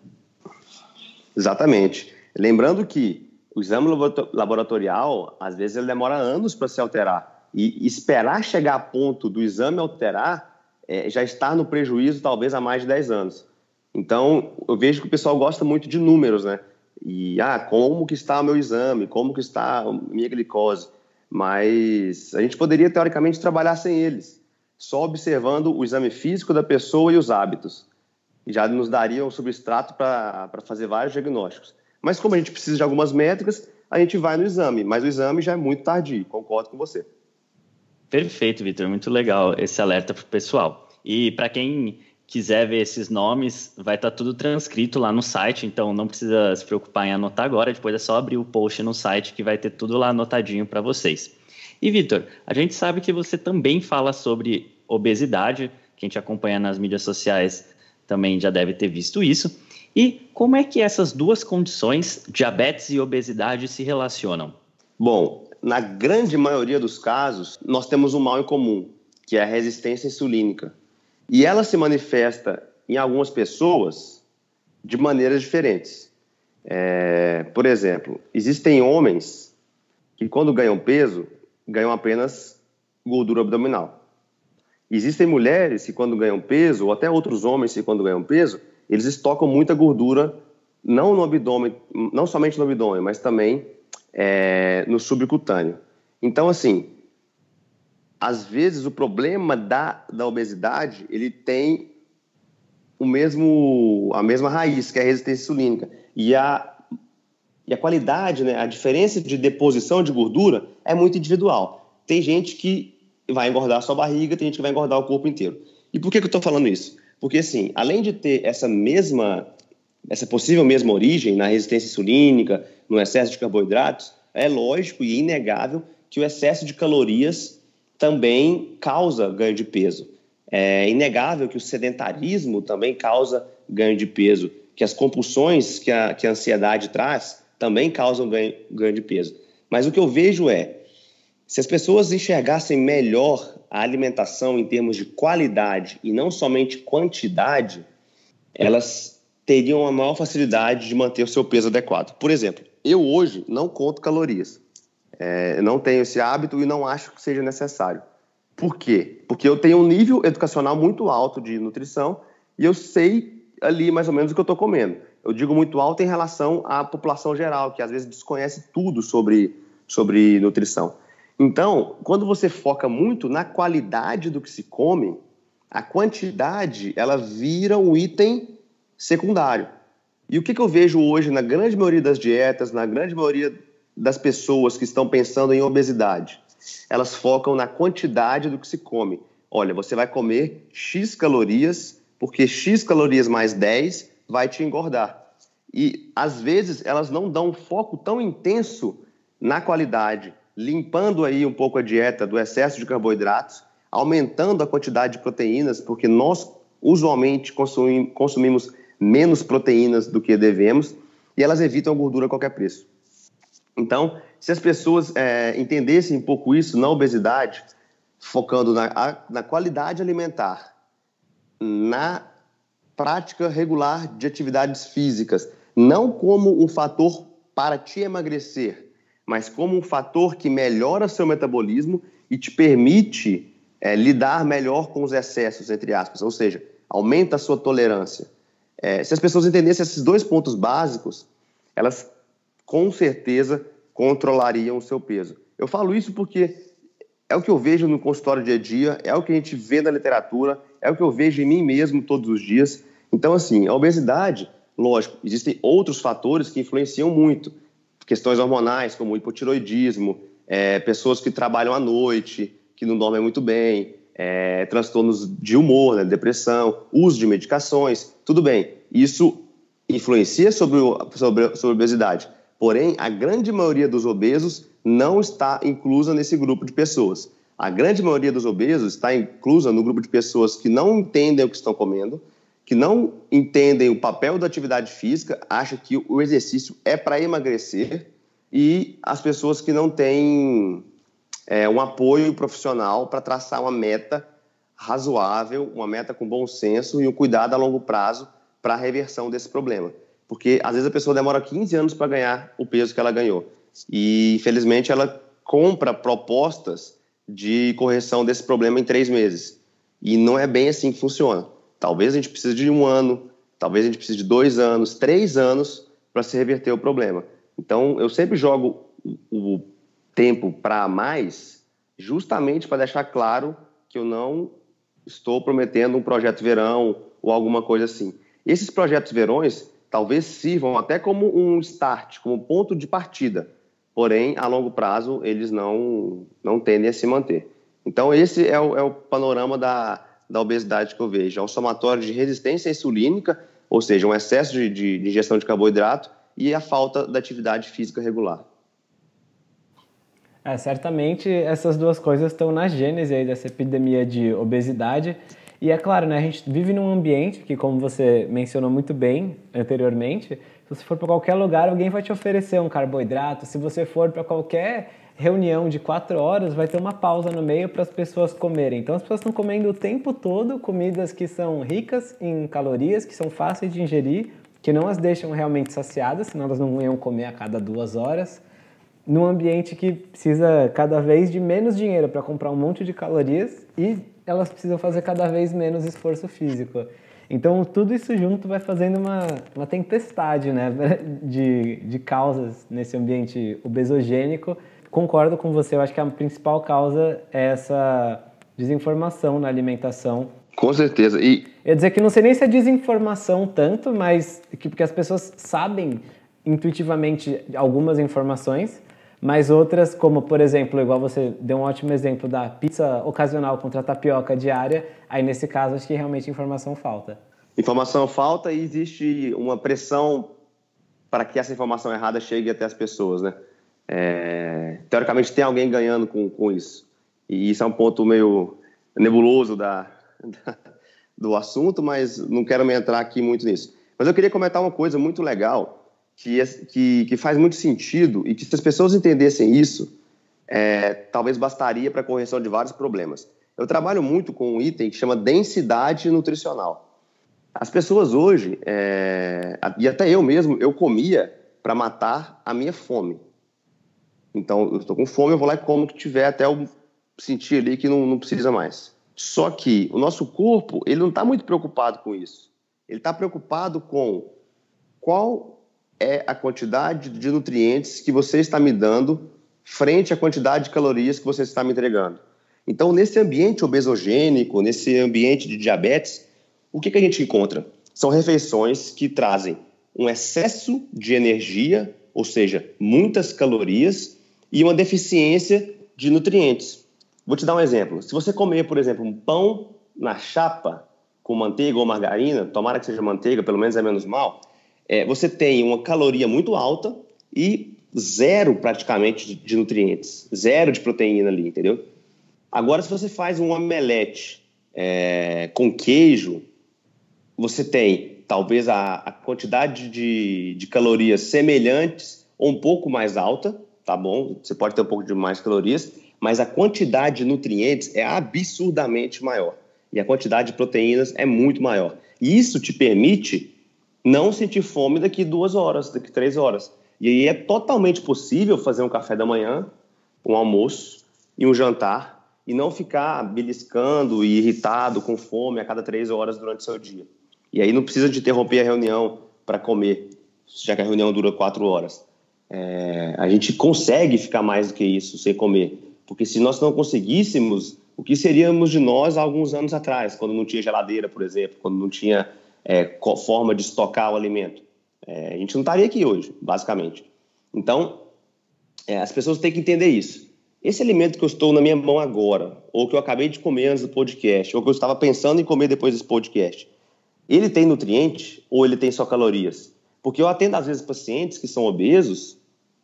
Exatamente. Lembrando que o exame laboratorial, às vezes, ele demora anos para se alterar. E esperar chegar a ponto do exame alterar é, já está no prejuízo, talvez, há mais de 10 anos. Então, eu vejo que o pessoal gosta muito de números, né? e ah, como que está o meu exame, como que está a minha glicose, mas a gente poderia teoricamente trabalhar sem eles, só observando o exame físico da pessoa e os hábitos. E já nos daria um substrato para fazer vários diagnósticos. Mas como a gente precisa de algumas métricas, a gente vai no exame, mas o exame já é muito tardio, concordo com você. Perfeito, Vitor, muito legal esse alerta para o pessoal. E para quem quiser ver esses nomes, vai estar tá tudo transcrito lá no site, então não precisa se preocupar em anotar agora, depois é só abrir o post no site que vai ter tudo lá anotadinho para vocês. E Vitor, a gente sabe que você também fala sobre obesidade, quem te acompanha nas mídias sociais também já deve ter visto isso. E como é que essas duas condições, diabetes e obesidade, se relacionam? Bom, na grande maioria dos casos, nós temos um mal em comum, que é a resistência insulínica. E ela se manifesta em algumas pessoas de maneiras diferentes. É, por exemplo, existem homens que, quando ganham peso, ganham apenas gordura abdominal. Existem mulheres que, quando ganham peso, ou até outros homens que, quando ganham peso, eles estocam muita gordura, não no abdômen, não somente no abdômen, mas também é, no subcutâneo. Então, assim, às vezes o problema da, da obesidade ele tem o mesmo a mesma raiz que é a resistência insulínica. E a e a qualidade né a diferença de deposição de gordura é muito individual. Tem gente que vai engordar a sua barriga tem gente que vai engordar o corpo inteiro. E por que, que eu estou falando isso? Porque assim além de ter essa mesma essa possível mesma origem na resistência insulínica no excesso de carboidratos é lógico e inegável que o excesso de calorias também causa ganho de peso. É inegável que o sedentarismo também causa ganho de peso, que as compulsões que a, que a ansiedade traz também causam ganho, ganho de peso. Mas o que eu vejo é, se as pessoas enxergassem melhor a alimentação em termos de qualidade e não somente quantidade, elas teriam uma maior facilidade de manter o seu peso adequado. Por exemplo, eu hoje não conto calorias. É, não tenho esse hábito e não acho que seja necessário. Por quê? Porque eu tenho um nível educacional muito alto de nutrição e eu sei ali mais ou menos o que eu estou comendo. Eu digo muito alto em relação à população geral, que às vezes desconhece tudo sobre, sobre nutrição. Então, quando você foca muito na qualidade do que se come, a quantidade ela vira um item secundário. E o que, que eu vejo hoje na grande maioria das dietas, na grande maioria das pessoas que estão pensando em obesidade. Elas focam na quantidade do que se come. Olha, você vai comer X calorias, porque X calorias mais 10 vai te engordar. E às vezes elas não dão um foco tão intenso na qualidade, limpando aí um pouco a dieta do excesso de carboidratos, aumentando a quantidade de proteínas, porque nós usualmente consumimos menos proteínas do que devemos, e elas evitam a gordura a qualquer preço. Então, se as pessoas é, entendessem um pouco isso na obesidade, focando na, a, na qualidade alimentar, na prática regular de atividades físicas, não como um fator para te emagrecer, mas como um fator que melhora seu metabolismo e te permite é, lidar melhor com os excessos, entre aspas, ou seja, aumenta a sua tolerância. É, se as pessoas entendessem esses dois pontos básicos, elas com certeza controlariam o seu peso. Eu falo isso porque é o que eu vejo no consultório dia a dia, é o que a gente vê na literatura, é o que eu vejo em mim mesmo todos os dias. Então, assim, a obesidade, lógico, existem outros fatores que influenciam muito. Questões hormonais, como hipotiroidismo, é, pessoas que trabalham à noite, que não dormem muito bem, é, transtornos de humor, né, depressão, uso de medicações, tudo bem. Isso influencia sobre, sobre, sobre a obesidade. Porém, a grande maioria dos obesos não está inclusa nesse grupo de pessoas. A grande maioria dos obesos está inclusa no grupo de pessoas que não entendem o que estão comendo, que não entendem o papel da atividade física, acham que o exercício é para emagrecer, e as pessoas que não têm é, um apoio profissional para traçar uma meta razoável, uma meta com bom senso e um cuidado a longo prazo para a reversão desse problema. Porque às vezes a pessoa demora 15 anos para ganhar o peso que ela ganhou. E infelizmente ela compra propostas de correção desse problema em três meses. E não é bem assim que funciona. Talvez a gente precise de um ano, talvez a gente precise de dois anos, três anos para se reverter o problema. Então, eu sempre jogo o tempo para mais, justamente para deixar claro que eu não estou prometendo um projeto verão ou alguma coisa assim. Esses projetos verões talvez sirvam até como um start, como ponto de partida, porém, a longo prazo, eles não, não tendem a se manter. Então, esse é o, é o panorama da, da obesidade que eu vejo. É um somatório de resistência insulínica, ou seja, um excesso de, de, de ingestão de carboidrato e a falta da atividade física regular. É, certamente essas duas coisas estão na gênese aí dessa epidemia de obesidade. E é claro, né, a gente vive num ambiente que, como você mencionou muito bem anteriormente, se você for para qualquer lugar, alguém vai te oferecer um carboidrato. Se você for para qualquer reunião de quatro horas, vai ter uma pausa no meio para as pessoas comerem. Então as pessoas estão comendo o tempo todo comidas que são ricas em calorias, que são fáceis de ingerir, que não as deixam realmente saciadas, senão elas não iam comer a cada duas horas num ambiente que precisa cada vez de menos dinheiro para comprar um monte de calorias e elas precisam fazer cada vez menos esforço físico. Então, tudo isso junto vai fazendo uma, uma tempestade né, de, de causas nesse ambiente obesogênico. Concordo com você, eu acho que a principal causa é essa desinformação na alimentação. Com certeza. E... Eu ia dizer que não sei nem se é desinformação tanto, mas que, porque as pessoas sabem intuitivamente algumas informações, mas outras, como por exemplo, igual você deu um ótimo exemplo da pizza ocasional contra tapioca diária, aí nesse caso acho que realmente informação falta. Informação falta e existe uma pressão para que essa informação errada chegue até as pessoas, né? É, teoricamente tem alguém ganhando com, com isso. E isso é um ponto meio nebuloso da, da, do assunto, mas não quero me entrar aqui muito nisso. Mas eu queria comentar uma coisa muito legal que, que, que faz muito sentido e que se as pessoas entendessem isso, é, talvez bastaria para correção de vários problemas. Eu trabalho muito com um item que chama densidade nutricional. As pessoas hoje, é, e até eu mesmo, eu comia para matar a minha fome. Então, eu estou com fome, eu vou lá e como o que tiver até eu sentir ali que não, não precisa mais. Só que o nosso corpo, ele não está muito preocupado com isso. Ele está preocupado com qual é a quantidade de nutrientes que você está me dando frente à quantidade de calorias que você está me entregando. Então, nesse ambiente obesogênico, nesse ambiente de diabetes, o que, que a gente encontra? São refeições que trazem um excesso de energia, ou seja, muitas calorias, e uma deficiência de nutrientes. Vou te dar um exemplo. Se você comer, por exemplo, um pão na chapa com manteiga ou margarina, tomara que seja manteiga, pelo menos é menos mal, é, você tem uma caloria muito alta e zero praticamente de, nutrientes, zero de proteína ali, entendeu? Agora, se você faz um omelete é, com queijo, você tem talvez a, a quantidade de, de, calorias semelhantes ou um pouco mais alta, tá bom? Você pode ter um pouco de mais calorias, mas a quantidade de nutrientes é absurdamente maior. E a quantidade de proteínas é muito maior. E isso te permite não sentir fome daqui duas horas, daqui três horas. E aí é totalmente possível fazer um café da manhã, um almoço e um jantar e não ficar beliscando e irritado com fome a cada três horas durante o seu dia. E aí não precisa de interromper a reunião para comer, já que a reunião dura quatro horas. É, a gente consegue ficar mais do que isso sem comer, porque se nós não conseguíssemos, o que seríamos de nós há alguns anos atrás, quando não tinha geladeira, por exemplo, quando não tinha é, forma de estocar o alimento. É, a gente não estaria aqui hoje, basicamente. Então, é, as pessoas têm que entender isso. Esse alimento que eu estou na minha mão agora, ou que eu acabei de comer antes do podcast, ou que eu estava pensando em comer depois desse podcast, ele tem nutriente ou ele tem só calorias? Porque eu atendo às vezes pacientes que são obesos,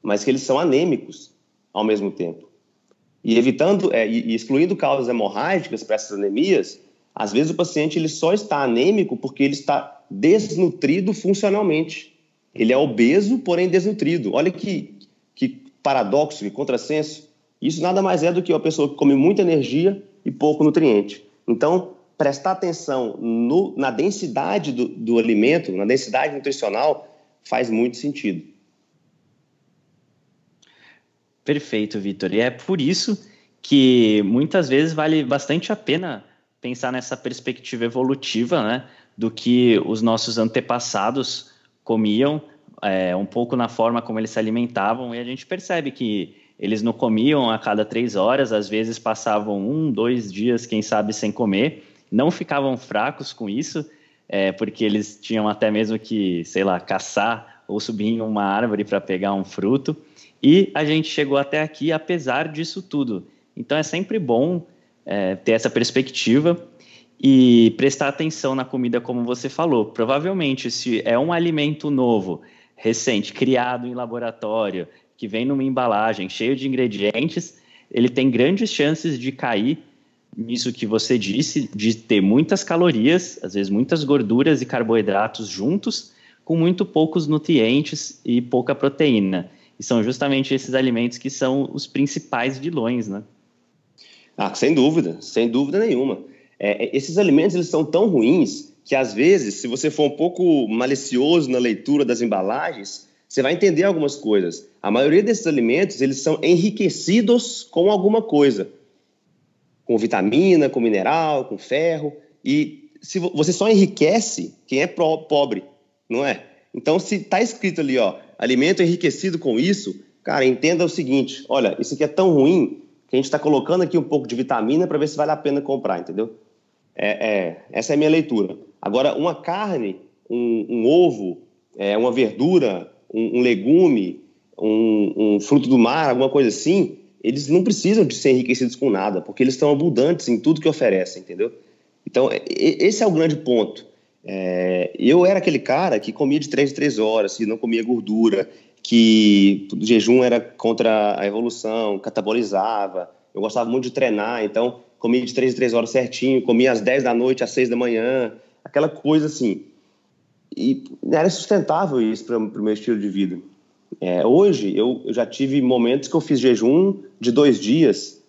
mas que eles são anêmicos ao mesmo tempo. E evitando é, e excluindo causas hemorrágicas para essas anemias, às vezes o paciente ele só está anêmico porque ele está desnutrido funcionalmente. Ele é obeso, porém desnutrido. Olha que, que paradoxo, que contrassenso. Isso nada mais é do que uma pessoa que come muita energia e pouco nutriente. Então, prestar atenção no, na densidade do, do alimento, na densidade nutricional, faz muito sentido. Perfeito, Vitor. E é por isso que muitas vezes vale bastante a pena pensar nessa perspectiva evolutiva, né, do que os nossos antepassados comiam é, um pouco na forma como eles se alimentavam e a gente percebe que eles não comiam a cada três horas, às vezes passavam um, dois dias, quem sabe, sem comer, não ficavam fracos com isso, é, porque eles tinham até mesmo que, sei lá, caçar ou subir em uma árvore para pegar um fruto. E a gente chegou até aqui apesar disso tudo. Então é sempre bom é, ter essa perspectiva e prestar atenção na comida, como você falou. Provavelmente, se é um alimento novo, recente, criado em laboratório, que vem numa embalagem cheio de ingredientes, ele tem grandes chances de cair nisso que você disse, de ter muitas calorias, às vezes muitas gorduras e carboidratos juntos, com muito poucos nutrientes e pouca proteína. E são justamente esses alimentos que são os principais vilões, né? Ah, sem dúvida, sem dúvida nenhuma. É, é esses alimentos eles são tão ruins que às vezes, se você for um pouco malicioso na leitura das embalagens, você vai entender algumas coisas. A maioria desses alimentos eles são enriquecidos com alguma coisa, com vitamina, com mineral, com ferro. E se você só enriquece quem é pobre, não é? Então, se está escrito ali, ó, alimento enriquecido com isso, cara, entenda o seguinte: olha, isso aqui é tão ruim que a gente está colocando aqui um pouco de vitamina para ver se vale a pena comprar, entendeu? É, é, essa é a minha leitura. Agora, uma carne, um, um ovo, é, uma verdura, um, um legume, um, um, fruto do mar, alguma coisa assim, eles não precisam de ser enriquecidos com nada, porque eles estão abundantes em tudo que oferecem, entendeu? Então, esse é o grande ponto. É, eu era aquele cara que comia de três em três horas, que não comia gordura, que o jejum era contra a evolução, catabolizava. Eu gostava muito de treinar, então comia de três em três horas certinho, comia às 10 da noite, às 6 da manhã, aquela coisa assim. E era sustentável isso para o meu estilo de vida. É, hoje, eu, eu, já tive momentos que eu fiz jejum de dois dias,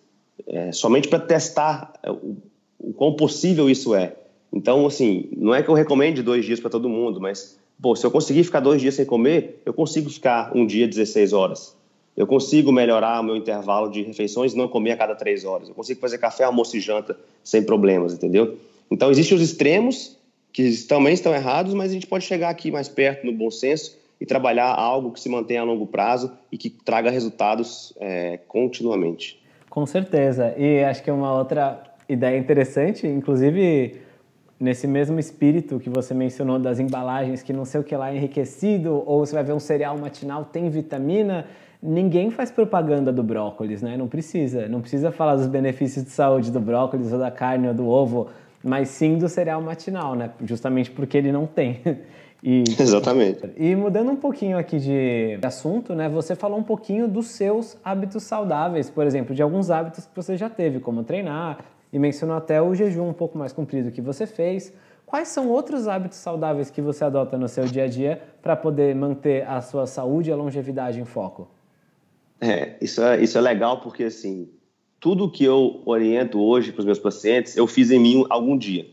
é, somente para testar o, o quão possível isso é. Então, assim, não é que eu recomende dois dias para todo mundo, mas, pô, se eu conseguir ficar dois dias sem comer, eu consigo ficar um dia 16 horas. Eu consigo melhorar o meu intervalo de refeições não comer a cada três horas. Eu consigo fazer café, almoço e janta sem problemas, entendeu? Então, existem os extremos que também estão errados, mas a gente pode chegar aqui mais perto no bom senso e trabalhar algo que se mantenha a longo prazo e que traga resultados é, continuamente. Com certeza. E acho que é uma outra ideia interessante, inclusive nesse mesmo espírito que você mencionou das embalagens que não sei o que lá é enriquecido, ou você vai ver um cereal matinal tem vitamina, ninguém faz propaganda do brócolis, né? Não precisa. Não precisa falar dos benefícios de saúde do brócolis ou da carne ou do ovo, mas sim do cereal matinal, né? Justamente porque ele não tem. E, Exatamente. E mudando um pouquinho aqui de assunto, né? Você falou um pouquinho dos seus hábitos saudáveis, por exemplo, de alguns hábitos que você já teve, como treinar, e mencionou até o jejum um pouco mais comprido que você fez. Quais são outros hábitos saudáveis que você adota no seu dia a dia para poder manter a sua saúde e a longevidade em foco? É, isso é, isso é legal porque, assim, tudo que eu oriento hoje para os meus pacientes, eu fiz em mim algum dia.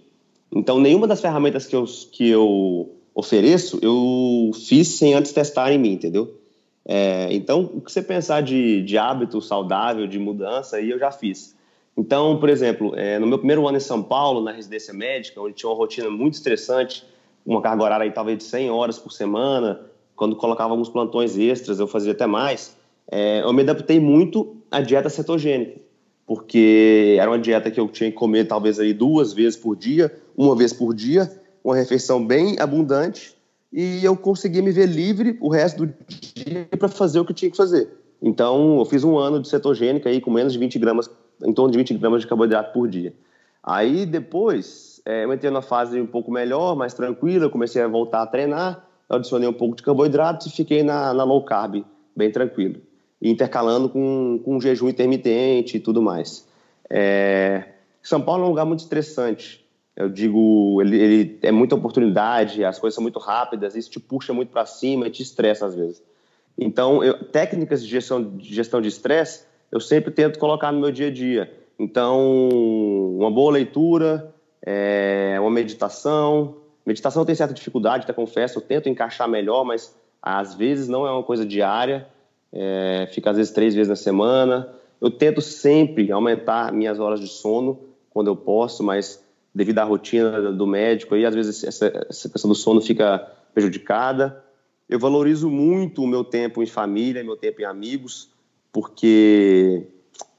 Então, nenhuma das ferramentas que eu, que eu ofereço, eu fiz sem antes testar em mim, entendeu? É, então, o que você pensar de, de hábito saudável, de mudança, aí eu já fiz. Então, por exemplo, é, no meu primeiro ano em São Paulo, na residência médica, onde tinha uma rotina muito estressante, uma carga horária aí, talvez de 100 horas por semana, quando colocava alguns plantões extras, eu fazia até mais, é, eu me adaptei muito à dieta cetogênica, porque era uma dieta que eu tinha que comer talvez aí duas vezes por dia, uma vez por dia, uma refeição bem abundante, e eu conseguia me ver livre o resto do dia para fazer o que tinha que fazer. Então, eu fiz um ano de cetogênica aí com menos de 20 gramas em torno de 20 gramas de carboidrato por dia. Aí depois, é, eu entrei numa fase um pouco melhor, mais tranquila, comecei a voltar a treinar, adicionei um pouco de carboidratos e fiquei na, na low carb, bem tranquilo. Intercalando com, com jejum intermitente e tudo mais. É, São Paulo é um lugar muito estressante. Eu digo, ele, ele é muita oportunidade, as coisas são muito rápidas, isso te puxa muito para cima e te estressa às vezes. Então, eu, técnicas de gestão de gestão de estresse eu sempre tento colocar no meu dia a dia. Então, uma boa leitura, é, uma meditação. Meditação tem certa dificuldade, até confesso, eu tento encaixar melhor, mas às vezes não é uma coisa diária, é, fica às vezes três vezes na semana. Eu tento sempre aumentar minhas horas de sono quando eu posso, mas devido à rotina do médico, aí às vezes essa, essa questão do sono fica prejudicada. eu valorizo muito o meu tempo em família, meu tempo em amigos, porque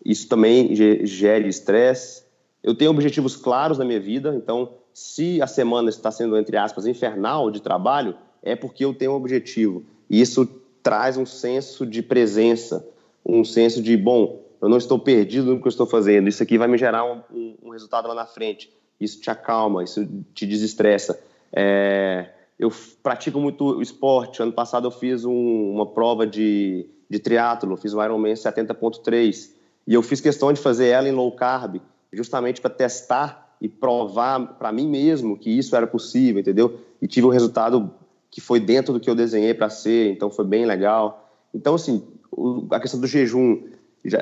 isso também gera estresse. Eu tenho objetivos claros na minha vida, então, se a semana está sendo, entre aspas, infernal de trabalho, é porque eu tenho um objetivo. E isso traz um senso de presença, um senso de, bom, eu não estou perdido no que eu estou fazendo, isso aqui vai me gerar um, um, resultado lá na frente. Isso te acalma, isso te desestressa. É, eu pratico muito esporte. Ano passado eu fiz um, uma prova de, de triatlo, fiz o Ironman 70.3 e eu fiz questão de fazer ela em low carb, justamente para testar e provar para mim mesmo que isso era possível, entendeu? E tive um resultado que foi dentro do que eu desenhei para ser, então foi bem legal. Então, assim, a questão do jejum,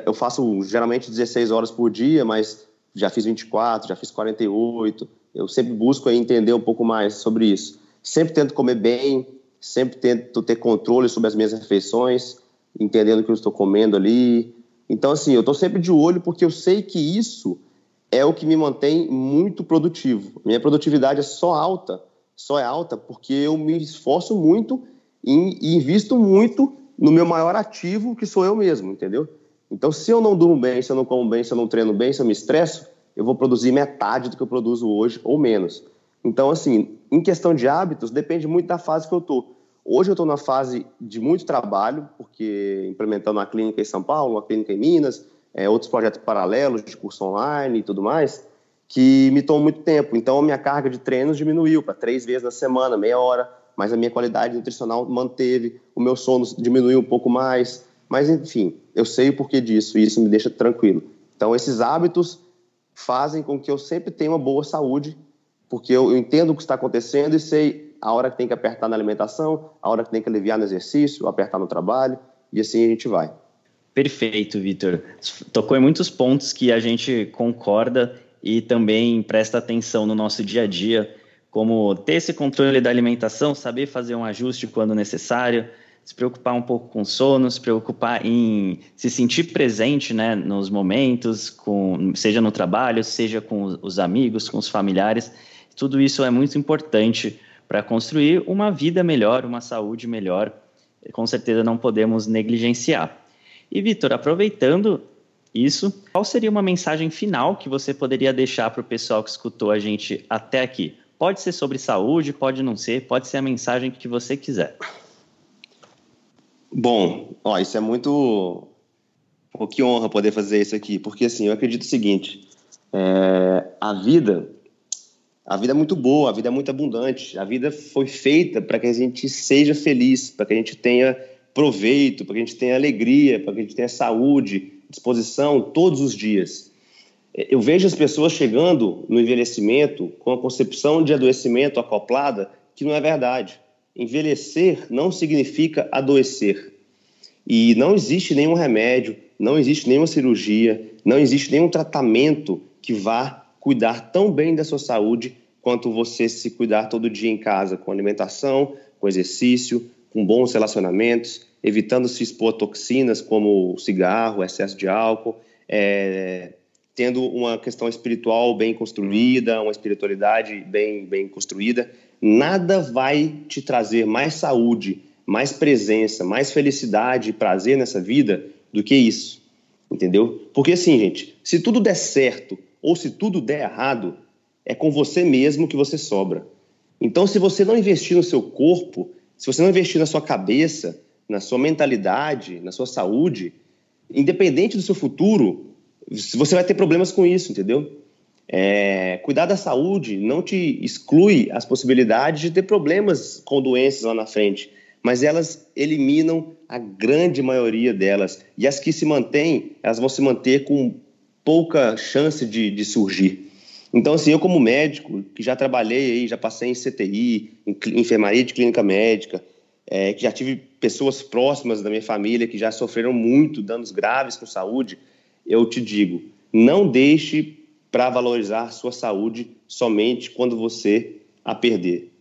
eu faço geralmente 16 horas por dia, mas já fiz 24, já fiz 48. Eu sempre busco entender um pouco mais sobre isso. Sempre tento comer bem, sempre tento ter controle sobre as minhas refeições, entendendo o que eu estou comendo ali. Então, assim, eu estou sempre de olho porque eu sei que isso é o que me mantém muito produtivo. Minha produtividade é só alta, só é alta porque eu me esforço muito e invisto muito no meu maior ativo, que sou eu mesmo, entendeu? Então, se eu não durmo bem, se eu não como bem, se eu não treino bem, se eu me estresso, eu vou produzir metade do que eu produzo hoje ou menos. Então, assim, em questão de hábitos, depende muito da fase que eu estou. Hoje eu estou na fase de muito trabalho, porque implementando uma clínica em São Paulo, uma clínica em Minas, é, outros projetos paralelos de curso online e tudo mais, que me tomam muito tempo. Então, a minha carga de treinos diminuiu para três vezes na semana, meia hora, mas a minha qualidade nutricional manteve, o meu sono diminuiu um pouco mais. Mas, enfim, eu sei o porquê disso e isso me deixa tranquilo. Então, esses hábitos fazem com que eu sempre tenha uma boa saúde porque eu, eu entendo o que está acontecendo e sei a hora que tem que apertar na alimentação, a hora que tem que aliviar no exercício, apertar no trabalho, e assim a gente vai. Perfeito, Vitor. Tocou em muitos pontos que a gente concorda e também presta atenção no nosso dia a dia, como ter esse controle da alimentação, saber fazer um ajuste quando necessário, se preocupar um pouco com sono, se preocupar em se sentir presente né, nos momentos, com, seja no trabalho, seja com os amigos, com os familiares. Tudo isso é muito importante para construir uma vida melhor, uma saúde melhor. Com certeza não podemos negligenciar. E, Vitor, aproveitando isso, qual seria uma mensagem final que você poderia deixar para o pessoal que escutou a gente até aqui? Pode ser sobre saúde, pode não ser, pode ser a mensagem que você quiser. Bom, ó, isso é muito. Pô, que honra poder fazer isso aqui, porque assim, eu acredito o seguinte: é, a vida a vida é muito boa, a vida é muito abundante. A vida foi feita para que a gente seja feliz, para que a gente tenha proveito, para que a gente tenha alegria, para que a gente tenha saúde, disposição todos os dias. Eu vejo as pessoas chegando no envelhecimento com a concepção de adoecimento acoplada, que não é verdade. Envelhecer não significa adoecer. E não existe nenhum remédio, não existe nenhuma cirurgia, não existe nenhum tratamento que vá cuidar tão bem da sua saúde quanto você se cuidar todo dia em casa, com alimentação, com exercício, com bons relacionamentos, evitando se expor a toxinas como cigarro, excesso de álcool, é, tendo uma questão espiritual bem construída, uma espiritualidade bem, bem construída. Nada vai te trazer mais saúde, mais presença, mais felicidade e prazer nessa vida do que isso. Entendeu? Porque assim, gente, se tudo der certo ou se tudo der errado, é com você mesmo que você sobra. Então, se você não investir no seu corpo, se você não investir na sua cabeça, na sua mentalidade, na sua saúde, independente do seu futuro, você vai ter problemas com isso, entendeu? É, cuidar da saúde não te exclui as possibilidades de ter problemas com doenças lá na frente, mas elas eliminam a grande maioria delas. E as que se mantêm, elas vão se manter com pouca chance de, de surgir. Então, assim, eu como médico, que já trabalhei aí, já passei em CTI, em enfermaria de clínica médica, é, que já tive pessoas próximas da minha família que já sofreram muito danos graves com saúde, eu te digo, não deixe para valorizar sua saúde somente quando você a perder,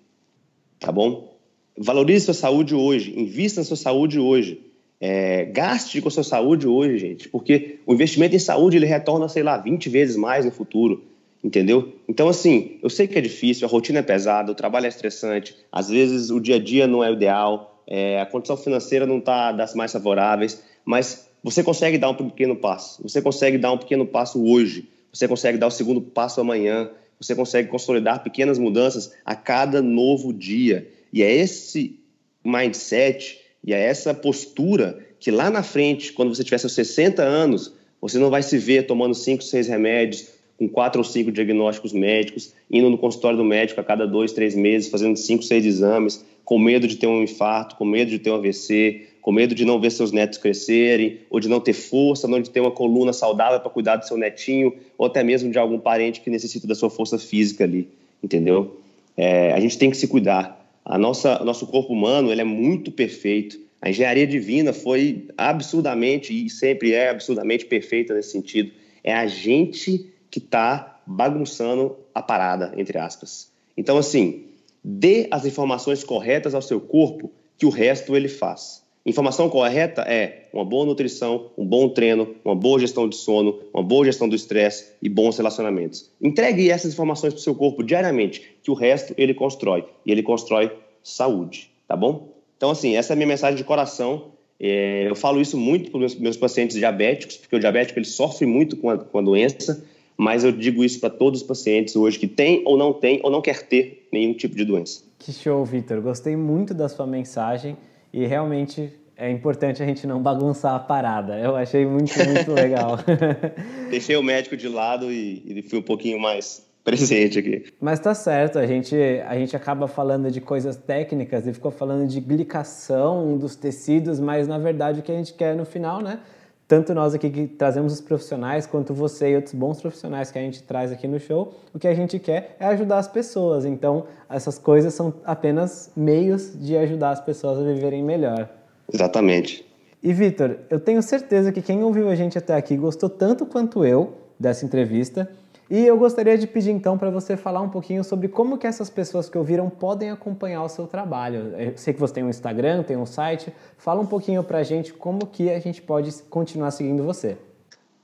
tá bom? Valorize sua saúde hoje, invista na sua saúde hoje. É, gaste com a sua saúde hoje, gente, porque o investimento em saúde ele retorna, sei lá, 20 vezes mais no futuro, entendeu? Então, assim, eu sei que é difícil, a rotina é pesada, o trabalho é estressante, às vezes o dia a dia não é o ideal, é, a condição financeira não está das mais favoráveis, mas você consegue dar um pequeno passo. Você consegue dar um pequeno passo hoje. Você consegue dar o segundo passo amanhã. Você consegue consolidar pequenas mudanças a cada novo dia. E é esse mindset e é essa postura que lá na frente, quando você tiver seus 60 anos, você não vai se ver tomando 5, 6 remédios, com quatro ou cinco diagnósticos médicos, indo no consultório do médico a cada dois, três meses, fazendo cinco, seis exames, com medo de ter um infarto, com medo de ter um AVC, com medo de não ver seus netos crescerem, ou de não ter força, não de ter uma coluna saudável para cuidar do seu netinho, ou até mesmo de algum parente que necessita da sua força física ali, entendeu? É, a gente tem que se cuidar. A nossa, nosso corpo humano ele é muito perfeito. A engenharia divina foi absurdamente e sempre é absurdamente perfeita nesse sentido. É a gente que está bagunçando a parada, entre aspas. Então, assim, dê as informações corretas ao seu corpo, que o resto ele faz. Informação correta é uma boa nutrição, um bom treino, uma boa gestão de sono, uma boa gestão do estresse e bons relacionamentos. Entregue essas informações para o seu corpo diariamente, que o resto ele constrói. E ele constrói saúde, tá bom? Então, assim, essa é a minha mensagem de coração. É, eu falo isso muito para os meus, pacientes diabéticos, porque o diabético ele sofre muito com a, com a doença mas eu digo isso para todos os pacientes hoje que tem ou não tem ou não quer ter nenhum tipo de doença. Que show, Vitor. Gostei muito da sua mensagem e realmente é importante a gente não bagunçar a parada. Eu achei muito, muito legal. Deixei o médico de lado e, e fui um pouquinho mais presente aqui. Mas tá certo, a gente, a gente acaba falando de coisas técnicas e ficou falando de glicação dos tecidos, mas na verdade o que a gente quer no final, né? Tanto nós aqui que trazemos os profissionais, quanto você e outros bons profissionais que a gente traz aqui no show, o que a gente quer é ajudar as pessoas. Então, essas coisas são apenas meios de ajudar as pessoas a viverem melhor. Exatamente. E Vitor, eu tenho certeza que quem ouviu a gente até aqui gostou tanto quanto eu dessa entrevista. E eu gostaria de pedir então para você falar um pouquinho sobre como que essas pessoas que ouviram podem acompanhar o seu trabalho. Eu sei que você tem um Instagram, tem um site. Fala um pouquinho para a gente como que a gente pode continuar seguindo você.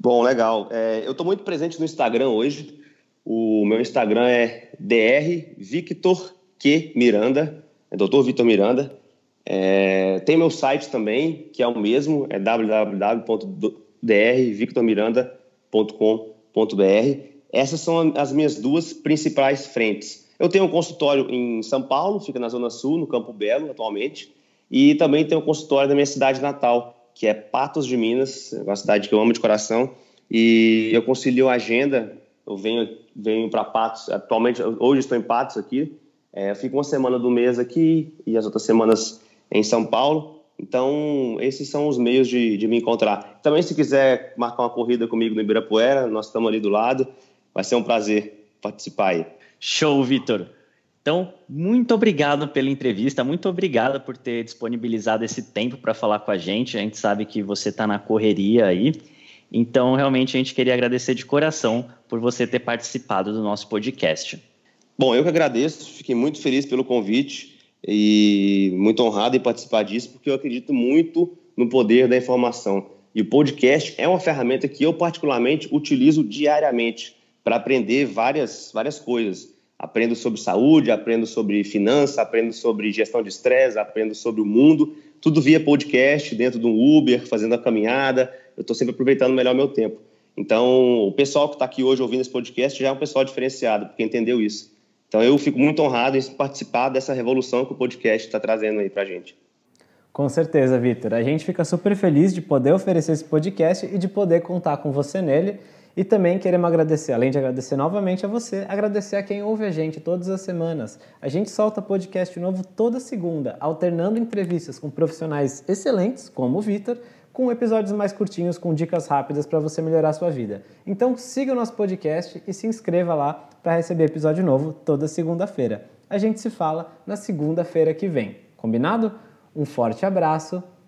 Bom, legal. É, eu estou muito presente no Instagram hoje. O meu Instagram é dr Victor Q Miranda, é Dr. Miranda. É, tem meu site também, que é o mesmo, é www.drvictormiranda.com.br. Essas são as minhas duas principais frentes. Eu tenho um consultório em São Paulo, fica na Zona Sul, no Campo Belo, atualmente, e também tenho um consultório da minha cidade natal, que é Patos de Minas, uma cidade que eu amo de coração, e eu concilio a agenda, eu venho, venho para Patos, atualmente, hoje estou em Patos aqui, é, fico uma semana do mês aqui e as outras semanas em São Paulo, então, esses são os meios de, de me encontrar. Também, se quiser marcar uma corrida comigo no Ibirapuera, nós estamos ali do lado. Vai ser um prazer participar aí. Show, Vitor. Então, muito obrigado pela entrevista, muito obrigado por ter disponibilizado esse tempo para falar com a gente. A gente sabe que você está na correria aí. Então, realmente, a gente queria agradecer de coração por você ter participado do nosso podcast. Bom, eu que agradeço, fiquei muito feliz pelo convite e muito honrado em participar disso, porque eu acredito muito no poder da informação. E o podcast é uma ferramenta que eu, particularmente, utilizo diariamente para aprender várias, várias coisas. Aprendo sobre saúde, aprendo sobre finança, aprendo sobre gestão de estresse, aprendo sobre o mundo, tudo via podcast, dentro de um Uber, fazendo a caminhada. Eu estou sempre aproveitando melhor meu tempo. Então, o pessoal que está aqui hoje ouvindo esse podcast já é um pessoal diferenciado, porque entendeu isso. Então, eu fico muito honrado em participar dessa revolução que o podcast está trazendo aí para a gente. Com certeza, Vitor. A gente fica super feliz de poder oferecer esse podcast e de poder contar com você nele. E também queremos agradecer, além de agradecer novamente a você, agradecer a quem ouve a gente todas as semanas. A gente solta podcast novo toda segunda, alternando entrevistas com profissionais excelentes, como o Vitor, com episódios mais curtinhos com dicas rápidas para você melhorar a sua vida. Então siga o nosso podcast e se inscreva lá para receber episódio novo toda segunda-feira. A gente se fala na segunda-feira que vem. Combinado? Um forte abraço